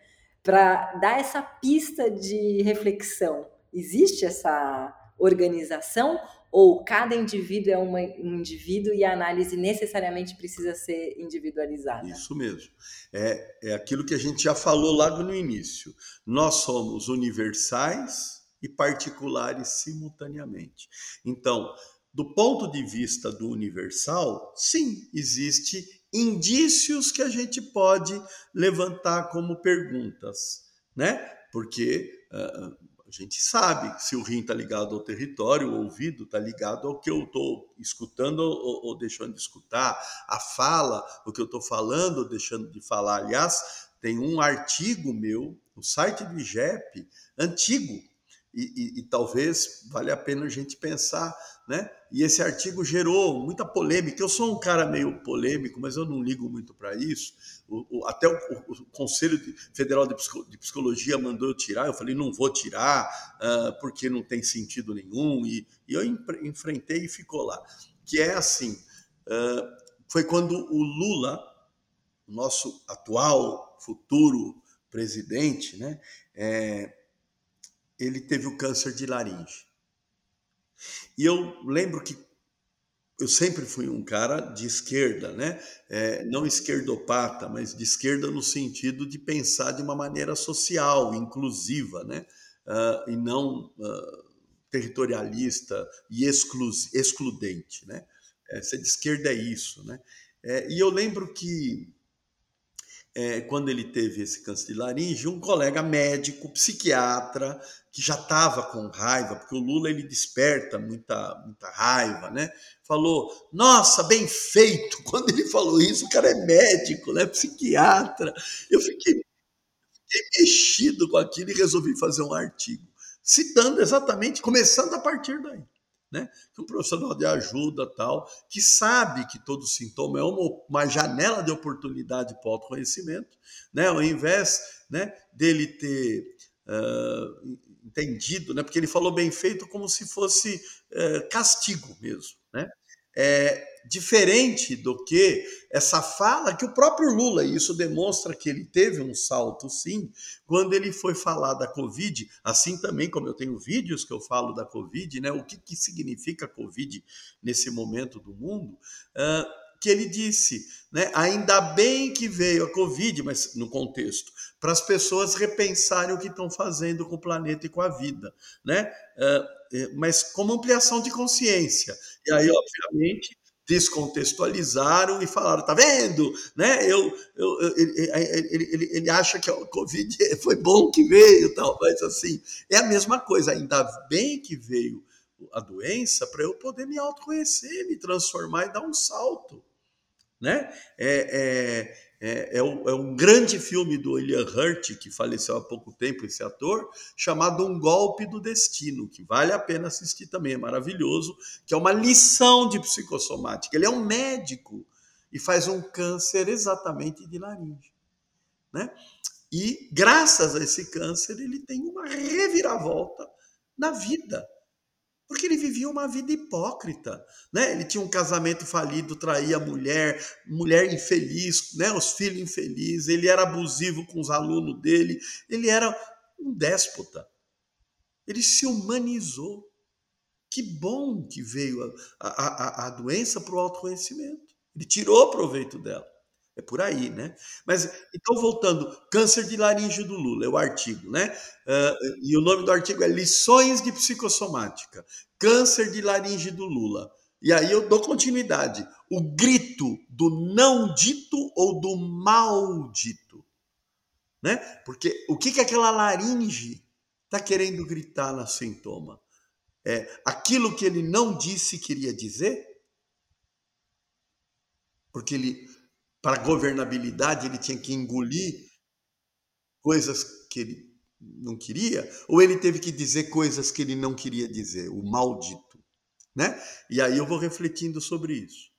Para dar essa pista de reflexão. Existe essa organização ou cada indivíduo é uma, um indivíduo e a análise necessariamente precisa ser individualizada? Isso mesmo. É, é aquilo que a gente já falou logo no início. Nós somos universais e particulares simultaneamente. Então, do ponto de vista do universal, sim, existe indícios que a gente pode levantar como perguntas, né? Porque uh, gente sabe se o rim está ligado ao território, o ouvido está ligado ao que eu estou escutando ou, ou, deixando de escutar, a fala, o que eu estou falando ou deixando de falar. Aliás, tem um artigo meu no site do IGEP, antigo, e, e, e, talvez valha a pena a gente pensar, né? E esse artigo gerou muita polêmica. Eu sou um cara meio polêmico, mas eu não ligo muito para isso. O, o, até o, o, Conselho Federal de, Psicologia mandou eu tirar. Eu falei, não vou tirar, uh, porque não tem sentido nenhum. E, e eu enfrentei e ficou lá. Que é assim: uh, foi quando o Lula, nosso atual, futuro presidente, né? É, ele teve o câncer de laringe. E eu lembro que eu sempre fui um cara de esquerda, né? É, não esquerdopata, mas de esquerda no sentido de pensar de uma maneira social, inclusiva, né? Uh, e não uh, territorialista e exclu excludente, né? É, ser de esquerda é isso, né? É, e eu lembro que é, quando ele teve esse câncer de laringe, um colega médico, psiquiatra, que já estava com raiva, porque o Lula ele desperta muita, muita raiva, né? Falou, nossa, bem feito. <laughs> Quando ele falou isso, o cara é médico, né? Psiquiatra. Eu fiquei, fiquei mexido com aquilo e resolvi fazer um artigo, citando exatamente, começando a partir daí né? Que um profissional de ajuda tal, que sabe que todo sintoma é uma, uma janela de oportunidade para o autoconhecimento, né? Ao invés né, dele ter uh, entendido, né? Porque ele falou bem feito como se fosse uh, castigo mesmo, né? É, diferente do que essa fala que o próprio Lula, e isso demonstra que ele teve um salto sim, quando ele foi falar da Covid, assim também como eu tenho vídeos que eu falo da Covid, né, o que, que significa Covid nesse momento do mundo, uh, que ele disse, né, ainda bem que veio a Covid, mas no contexto, para as pessoas repensarem o que estão fazendo com o planeta e com a vida, né? Uh, mas como ampliação de consciência. E aí, obviamente, descontextualizaram e falaram, tá vendo? Né? Eu, eu, ele, ele, ele, ele acha que o Covid <laughs> foi bom que veio, tal, mas assim, é a mesma coisa, ainda bem que veio a doença para eu poder me autoconhecer, me transformar e dar um salto. Né? É, é, é, é, um, é, um, grande filme do William Hurt, que faleceu há pouco tempo, esse ator, chamado Um Golpe do Destino, que vale a pena assistir também, é maravilhoso, que é uma lição de psicossomática. Ele é um médico e faz um câncer exatamente de laringe. Né? E graças a esse câncer, ele tem uma reviravolta na vida porque ele vivia uma vida hipócrita, né? Ele tinha um casamento falido, traía a mulher, mulher infeliz, né? Os filhos infelizes, ele era abusivo com os alunos dele, ele era um déspota. Ele se humanizou. Que bom que veio a, a, a doença para o autoconhecimento. Ele tirou proveito dela. É por aí, né? Mas, então, voltando, câncer de laringe do Lula, é o artigo, né? Uh, e o nome do artigo é Lições de Psicossomática, câncer de laringe do Lula. E aí eu dou continuidade. O grito do não dito ou do maldito. Né? Porque o que, que aquela laringe está querendo gritar na sintoma? É aquilo que ele não disse queria dizer? Porque ele para governabilidade ele tinha que engolir coisas que ele não queria, ou ele teve que dizer coisas que ele não queria dizer, o maldito, né? E aí eu vou refletindo sobre isso.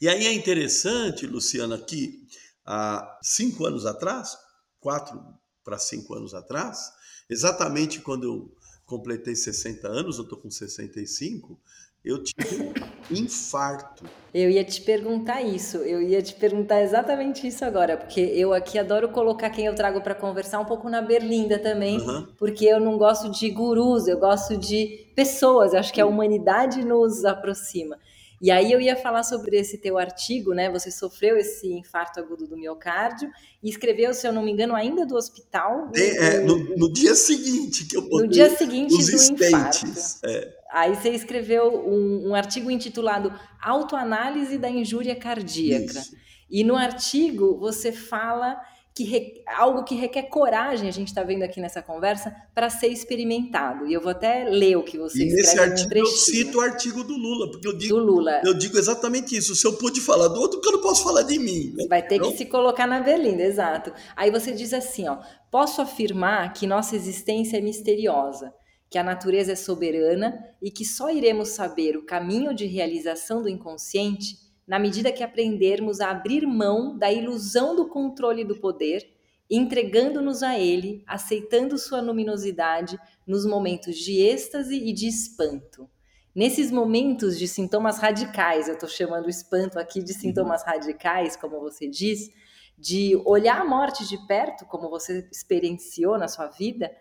E aí é interessante, Luciana, que há cinco anos atrás, quatro para cinco anos atrás, exatamente quando eu completei 60 anos, eu estou com 65, eu tive um <laughs> infarto. Eu ia te perguntar isso, eu ia te perguntar exatamente isso agora, porque eu aqui adoro colocar quem eu trago para conversar um pouco na berlinda também, uhum. porque eu não gosto de gurus, eu gosto de pessoas, eu acho que a humanidade nos aproxima. E aí eu ia falar sobre esse teu artigo, né? Você sofreu esse infarto agudo do miocárdio e escreveu, se eu não me engano, ainda do hospital. É, é, no, no, dia seguinte que eu botei No dia seguinte do infarto. É. Aí você escreveu um, um, artigo intitulado Autoanálise da injúria cardíaca. Isso. E no artigo você fala que re, algo que requer coragem, a gente está vendo aqui nessa conversa, para ser experimentado. E eu vou até ler o que você e escreve nesse artigo eu cito o artigo do Lula, porque eu digo, do Lula. eu digo exatamente isso. Se eu pude falar do outro, que eu não posso falar de mim. Né? Vai ter então... que se colocar na berlinda, exato. Aí você diz assim, ó, posso afirmar que nossa existência é misteriosa, que a natureza é soberana e que só iremos saber o caminho de realização do inconsciente na medida que aprendermos a abrir mão da ilusão do controle do poder, entregando-nos a ele, aceitando sua luminosidade nos momentos de êxtase e de espanto. Nesses momentos de sintomas radicais, eu estou chamando o espanto aqui de sintomas radicais, como você diz, de olhar a morte de perto, como você experienciou na sua vida,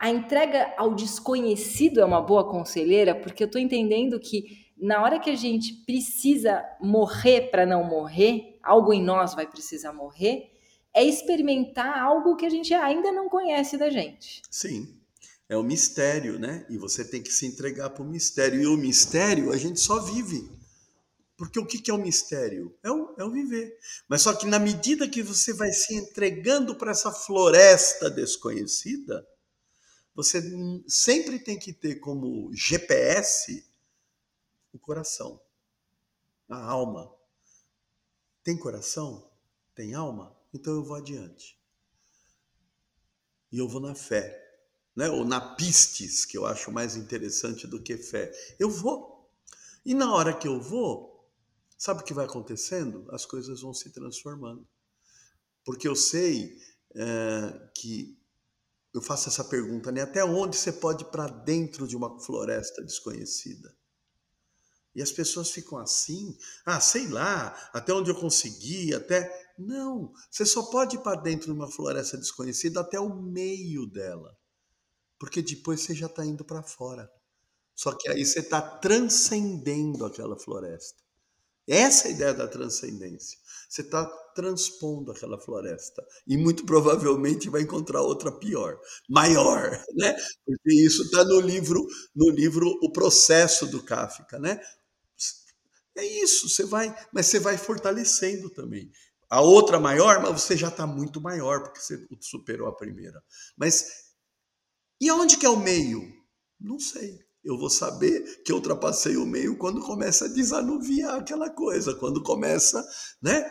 a entrega ao desconhecido é uma boa conselheira, porque eu estou entendendo que na hora que a gente precisa morrer para não morrer, algo em nós vai precisar morrer, é experimentar algo que a gente ainda não conhece da gente. Sim. É o mistério, né? E você tem que se entregar para o mistério. E o mistério a gente só vive. Porque o que é o mistério? É o, é o viver. Mas só que na medida que você vai se entregando para essa floresta desconhecida, você sempre tem que ter como GPS o coração, a alma. Tem coração? Tem alma? Então eu vou adiante. E eu vou na fé. Né? Ou na pistes, que eu acho mais interessante do que fé. Eu vou. E na hora que eu vou, sabe o que vai acontecendo? As coisas vão se transformando. Porque eu sei é, que eu faço essa pergunta, né? Até onde você pode ir para dentro de uma floresta desconhecida? E as pessoas ficam assim, ah, sei lá, até onde eu consegui, até. Não, você só pode ir para dentro de uma floresta desconhecida até o meio dela. Porque depois você já está indo para fora. Só que aí você está transcendendo aquela floresta. Essa é a ideia da transcendência. Você está transpondo aquela floresta e muito provavelmente vai encontrar outra pior, maior, <laughs> né? Porque isso está no livro, no livro O Processo do Kafka, né? É isso, você vai, mas você vai fortalecendo também. A outra maior, mas você já está muito maior, porque você superou a primeira. Mas e aonde que é o meio? Não sei. Eu vou saber que eu ultrapassei o meio quando começa a desanuviar aquela coisa, quando começa, né?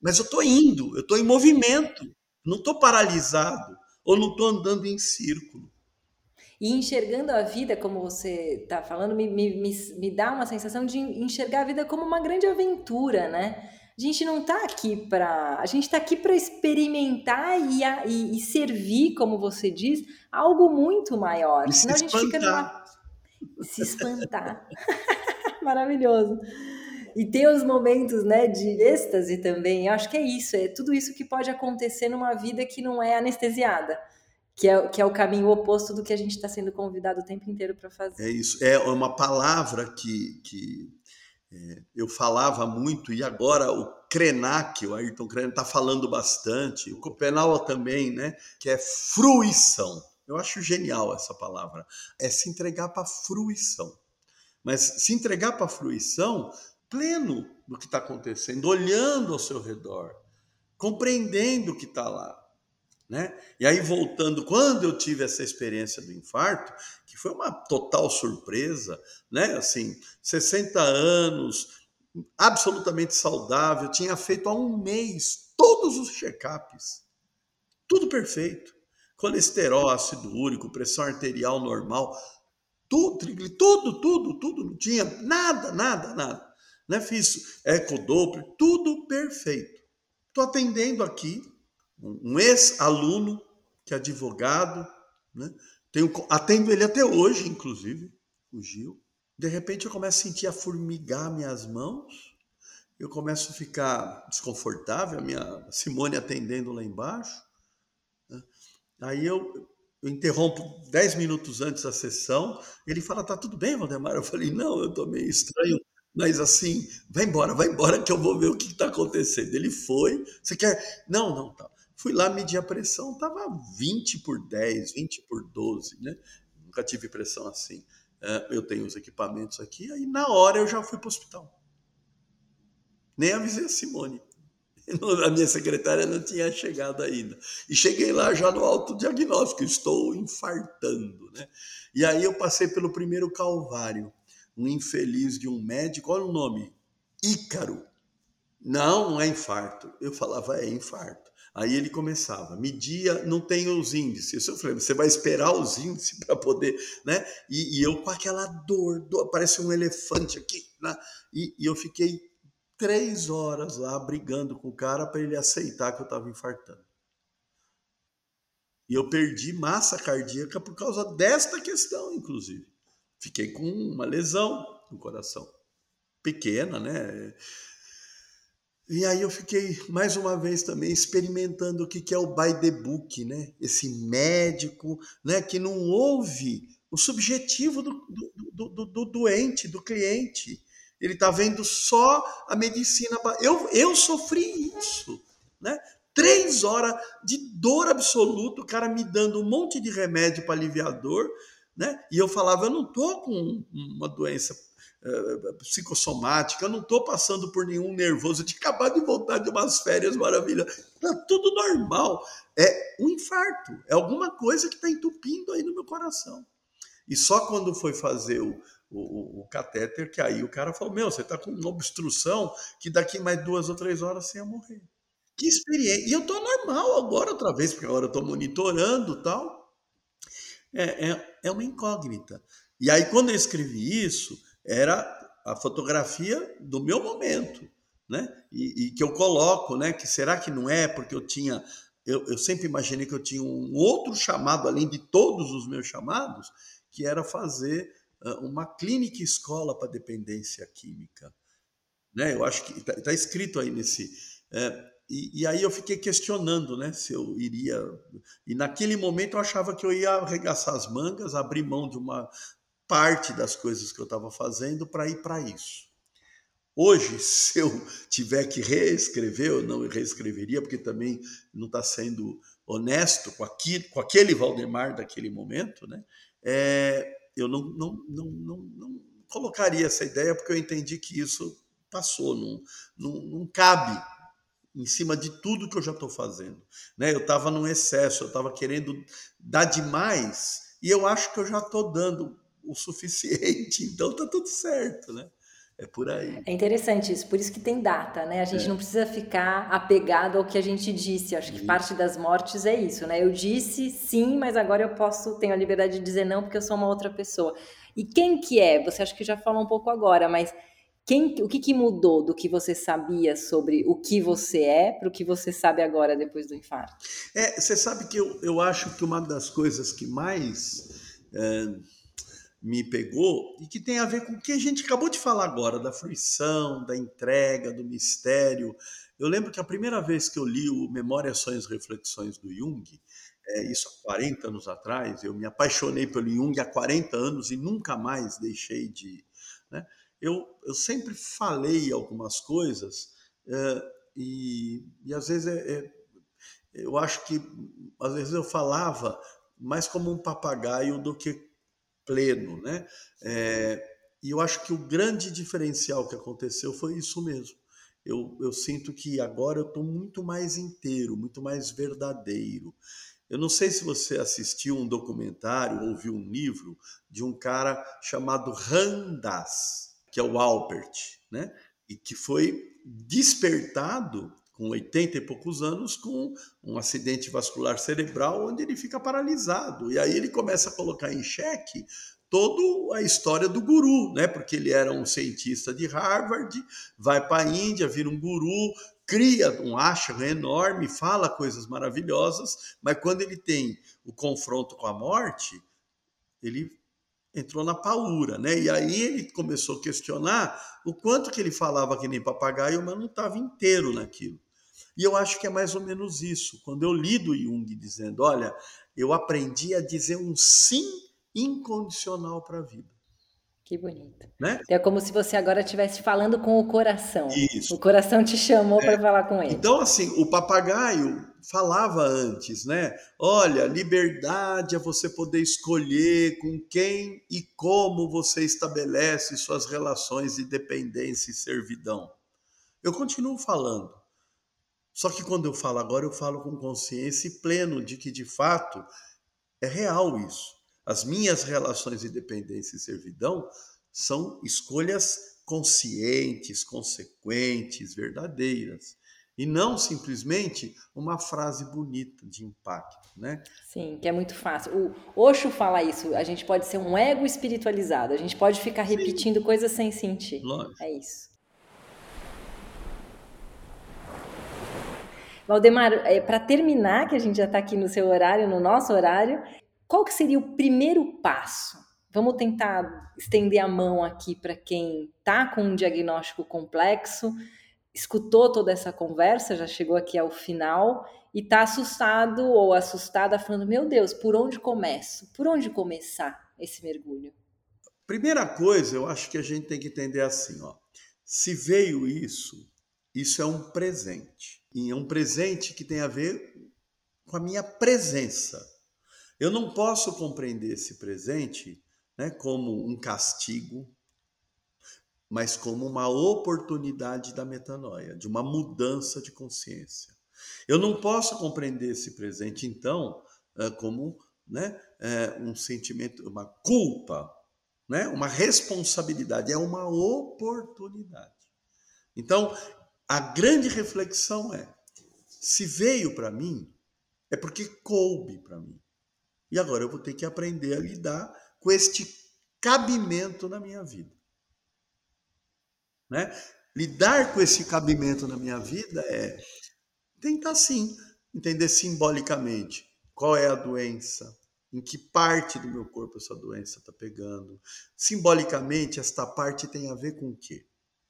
Mas eu estou indo, eu estou em movimento, não estou paralisado ou não estou andando em círculo. E enxergando a vida, como você está falando, me, me, me, dá uma sensação de enxergar a vida como uma grande aventura, né? A gente não está aqui para. A gente está aqui para experimentar e, e, e, servir, como você diz, algo muito maior. E Senão a gente fica numa. Se espantar. <laughs> Maravilhoso. E ter os momentos né, de êxtase também. Eu acho que é isso, é tudo isso que pode acontecer numa vida que não é anestesiada. Que é, que é o caminho oposto do que a gente está sendo convidado o tempo inteiro para fazer. É isso. É uma palavra que, que é, eu falava muito, e agora o Krenak, o Ayrton Krenak, está falando bastante, o Copenau também, né? Que é fruição. Eu acho genial essa palavra. É se entregar para a fruição. Mas se entregar para a fruição pleno do que está acontecendo, olhando ao seu redor, compreendendo o que está lá. Né? E aí, voltando, quando eu tive essa experiência do infarto, que foi uma total surpresa, né? Assim, 60 anos, absolutamente saudável, tinha feito há um mês todos os check-ups, tudo perfeito. Colesterol, ácido úrico, pressão arterial normal, tudo, tudo, tudo, tudo, não tinha nada, nada, nada. Né? Fiz ecodoppler, tudo perfeito. Estou atendendo aqui um ex-aluno que é advogado, né? Tenho, atendo ele até hoje, inclusive, o Gil. De repente eu começo a sentir a formigar minhas mãos, eu começo a ficar desconfortável, a minha Simone atendendo lá embaixo. Aí eu, eu interrompo dez minutos antes da sessão, ele fala, tá tudo bem, Valdemar? Eu falei, não, eu tô meio estranho, mas assim, vai embora, vai embora que eu vou ver o que está acontecendo. Ele foi, você quer? Não, não, tá. Fui lá medir a pressão, estava 20 por 10, 20 por 12, né? Nunca tive pressão assim. É, eu tenho os equipamentos aqui, aí na hora eu já fui para o hospital. Nem avisei a Simone. <laughs> A minha secretária não tinha chegado ainda. E cheguei lá já no autodiagnóstico, estou infartando. Né? E aí eu passei pelo primeiro calvário. Um infeliz de um médico, olha o nome, Ícaro. Não, não é infarto. Eu falava, é infarto. Aí ele começava, media, não tem os índices. Eu falei, você vai esperar os índices para poder, né? E, e, eu com aquela dor, dor, parece um elefante aqui, né? E, e eu fiquei três horas lá brigando com o cara para ele aceitar que eu estava infartando. E eu perdi massa cardíaca por causa desta questão, inclusive. Fiquei com uma lesão no coração. Pequena, né? E aí eu fiquei mais uma vez também experimentando o que é o by the book, né? Esse médico, né? Que não ouve o subjetivo do, do, do, do doente, do cliente. Ele está vendo só a medicina. Eu, eu sofri isso, né? Três horas de dor absoluta, o cara me dando um monte de remédio para aliviar a dor, né? E eu falava, eu não estou com uma doença eh, psicossomática, eu não estou passando por nenhum nervoso, eu acabado de voltar de umas férias maravilhosas, está tudo normal. É um infarto, é alguma coisa que está entupindo aí no meu coração. E só quando foi fazer o, o, o catéter, que aí o cara falou: Meu, você está com uma obstrução que daqui mais duas ou três horas você ia morrer. Que experiência. E eu estou normal agora outra vez, porque agora eu estou monitorando tal. É, é, é uma incógnita. E aí, quando eu escrevi isso, era a fotografia do meu momento, né? E, e, que eu coloco, né? Que será que não é porque eu tinha, eu, eu sempre imaginei que eu tinha um outro chamado além de todos os meus chamados, que era fazer uma clínica escola para dependência química, né? Eu acho que está tá escrito aí nesse é, e, e, aí eu fiquei questionando, né, se eu iria. E naquele momento eu achava que eu ia arregaçar as mangas, abrir mão de uma parte das coisas que eu estava fazendo para ir para isso. Hoje, <laughs> se eu tiver que reescrever, eu não reescreveria, porque também não está sendo honesto com, aqui, com aquele Valdemar daquele momento, né? É, eu não, não, não, não, não colocaria essa ideia, porque eu entendi que isso passou, não, não, não cabe em cima de tudo que eu já estou fazendo. Né? Eu estava num excesso, eu estava querendo dar demais, e eu acho que eu já estou dando o suficiente, <laughs> então tá tudo certo, né? É por aí. É interessante isso, por isso que tem data, né? A gente é. não precisa ficar apegado ao que a gente disse. Acho que parte das mortes é isso, né? Eu disse sim, mas agora eu posso, tenho a liberdade de dizer não porque eu sou uma outra pessoa. E quem que é? Você acha que já falou um pouco agora, mas quem, o que, que mudou do que você sabia sobre o que você é para o que você sabe agora depois do infarto? É, você sabe que eu, eu acho que uma das coisas que mais é, me pegou e que tem a ver com o que a gente acabou de falar agora, da fruição, da entrega, do mistério. Eu lembro que a primeira vez que eu li o Memórias, Sonhos e Reflexões do Jung, é, isso há 40 anos atrás, eu me apaixonei pelo Jung há 40 anos e nunca mais deixei de. Né? Eu, eu sempre falei algumas coisas é, e, e às vezes é, é, eu acho que às vezes eu falava mais como um papagaio do que pleno, né? É, e eu acho que o grande diferencial que aconteceu foi isso mesmo. Eu, eu sinto que agora eu estou muito mais inteiro, muito mais verdadeiro. Eu não sei se você assistiu um documentário ou viu um livro de um cara chamado Randas, que é o Alpert, né? E que foi despertado com 80 e poucos anos, com um acidente vascular cerebral, onde ele fica paralisado. E aí ele começa a colocar em xeque toda a história do guru, né? Porque ele era um cientista de Harvard, vai para a Índia, vira um guru, cria um ashram enorme, fala coisas maravilhosas, mas quando ele tem o confronto com a morte, ele entrou na paura, né? E aí ele começou a questionar o quanto que ele falava que nem papagaio, mas não estava inteiro naquilo. E eu acho que é mais ou menos isso. Quando eu li do Jung dizendo, olha, eu aprendi a dizer um sim incondicional para a vida. Que bonito. Né? É como se você agora estivesse falando com o coração. Isso. O coração te chamou é. para falar com ele. Então, assim, o papagaio falava antes, né? Olha, liberdade é você poder escolher com quem e como você estabelece suas relações de dependência e servidão. Eu continuo falando. Só que quando eu falo agora, eu falo com consciência e pleno de que, de fato, é real isso. As minhas relações de dependência e servidão são escolhas conscientes, consequentes, verdadeiras. E não simplesmente uma frase bonita de impacto, né? Sim, que é muito fácil. O Osho fala isso, a gente pode ser um ego espiritualizado, a gente pode ficar repetindo Sim. coisas sem sentir. Lógico. É isso. Valdemar, é, para terminar, que a gente já está aqui no seu horário, no nosso horário, qual que seria o primeiro passo? Vamos tentar estender a mão aqui para quem está com um diagnóstico complexo, escutou toda essa conversa, já chegou aqui ao final e está assustado ou assustada, falando: Meu Deus, por onde começo? Por onde começar esse mergulho? Primeira coisa, eu acho que a gente tem que entender assim: ó, se veio isso, isso é um presente. E é um presente que tem a ver com a minha presença. Eu não posso compreender esse presente né, como um castigo, mas como uma oportunidade da metanoia, de uma mudança de consciência. Eu não posso compreender esse presente, então, eh, como né, eh, um sentimento, uma culpa, né, uma responsabilidade, é uma oportunidade. Então, a grande reflexão é: se veio para mim, é porque coube para mim. E agora eu vou ter que aprender a lidar com este cabimento na minha vida. Né? Lidar com esse cabimento na minha vida é tentar sim entender simbolicamente qual é a doença, em que parte do meu corpo essa doença está pegando. Simbolicamente, esta parte tem a ver com o quê?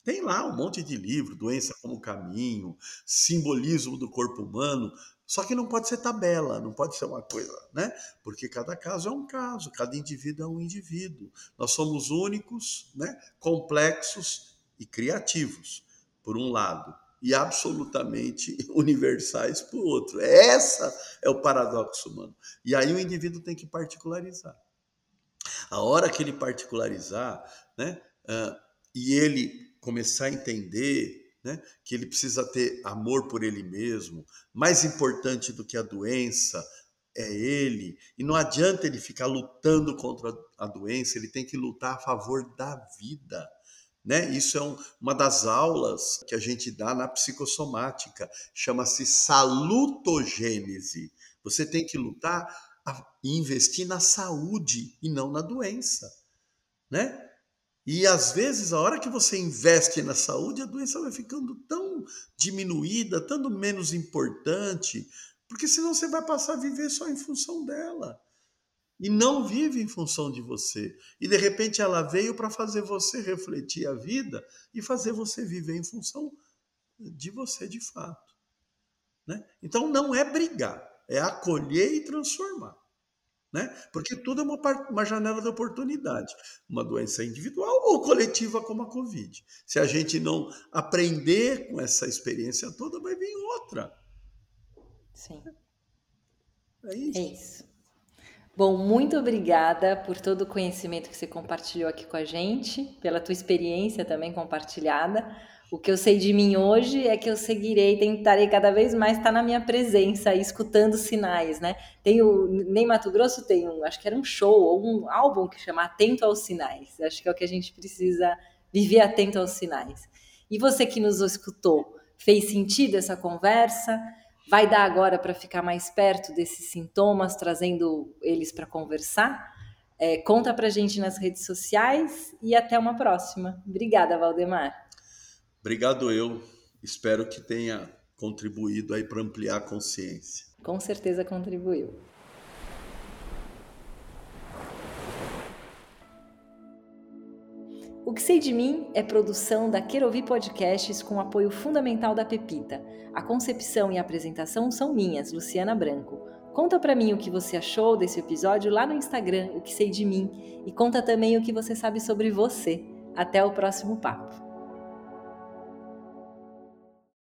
Tem lá um monte de livro, Doença como Caminho, Simbolismo do Corpo Humano, só que não pode ser tabela, não pode ser uma coisa, né? Porque cada caso é um caso, cada indivíduo é um indivíduo. Nós somos únicos, né? complexos e criativos, por um lado, e absolutamente <laughs> universais por outro. Essa é o paradoxo humano. E aí o indivíduo tem que particularizar. A hora que ele particularizar, né? Uh, e ele começar a entender né, que ele precisa ter amor por ele mesmo, mais importante do que a doença é ele, e não adianta ele ficar lutando contra a doença, ele tem que lutar a favor da vida. Né? Isso é um, uma das aulas que a gente dá na psicossomática, chama-se salutogênese. Você tem que lutar e investir na saúde e não na doença, né? E às vezes, a hora que você investe na saúde, a doença vai ficando tão diminuída, tanto menos importante, porque senão você vai passar a viver só em função dela. E não vive em função de você. E de repente ela veio para fazer você refletir a vida e fazer você viver em função de você de fato. Né? Então não é brigar, é acolher e transformar. Né? Porque tudo é uma, uma janela de oportunidade. Uma doença individual ou coletiva como a Covid. Se a gente não aprender com essa experiência toda, vai vir outra. Sim. É isso. É isso. Bom, muito obrigada por todo o conhecimento que você compartilhou aqui com a gente, pela tua experiência também compartilhada. O que eu sei de mim hoje é que eu seguirei, tentarei cada vez mais estar na minha presença, escutando sinais, né? Tem o, nem Mato Grosso tem um, acho que era um show ou um álbum que chama Atento aos Sinais. Acho que é o que a gente precisa viver atento aos sinais. E você que nos escutou, fez sentido essa conversa? Vai dar agora para ficar mais perto desses sintomas, trazendo eles para conversar? É, conta para gente nas redes sociais e até uma próxima. Obrigada, Valdemar. Obrigado eu. Espero que tenha contribuído aí para ampliar a consciência. Com certeza contribuiu. O que sei de mim é produção da Querovi Podcasts com apoio fundamental da Pepita. A concepção e a apresentação são minhas, Luciana Branco. Conta para mim o que você achou desse episódio lá no Instagram, o que sei de mim, e conta também o que você sabe sobre você. Até o próximo papo.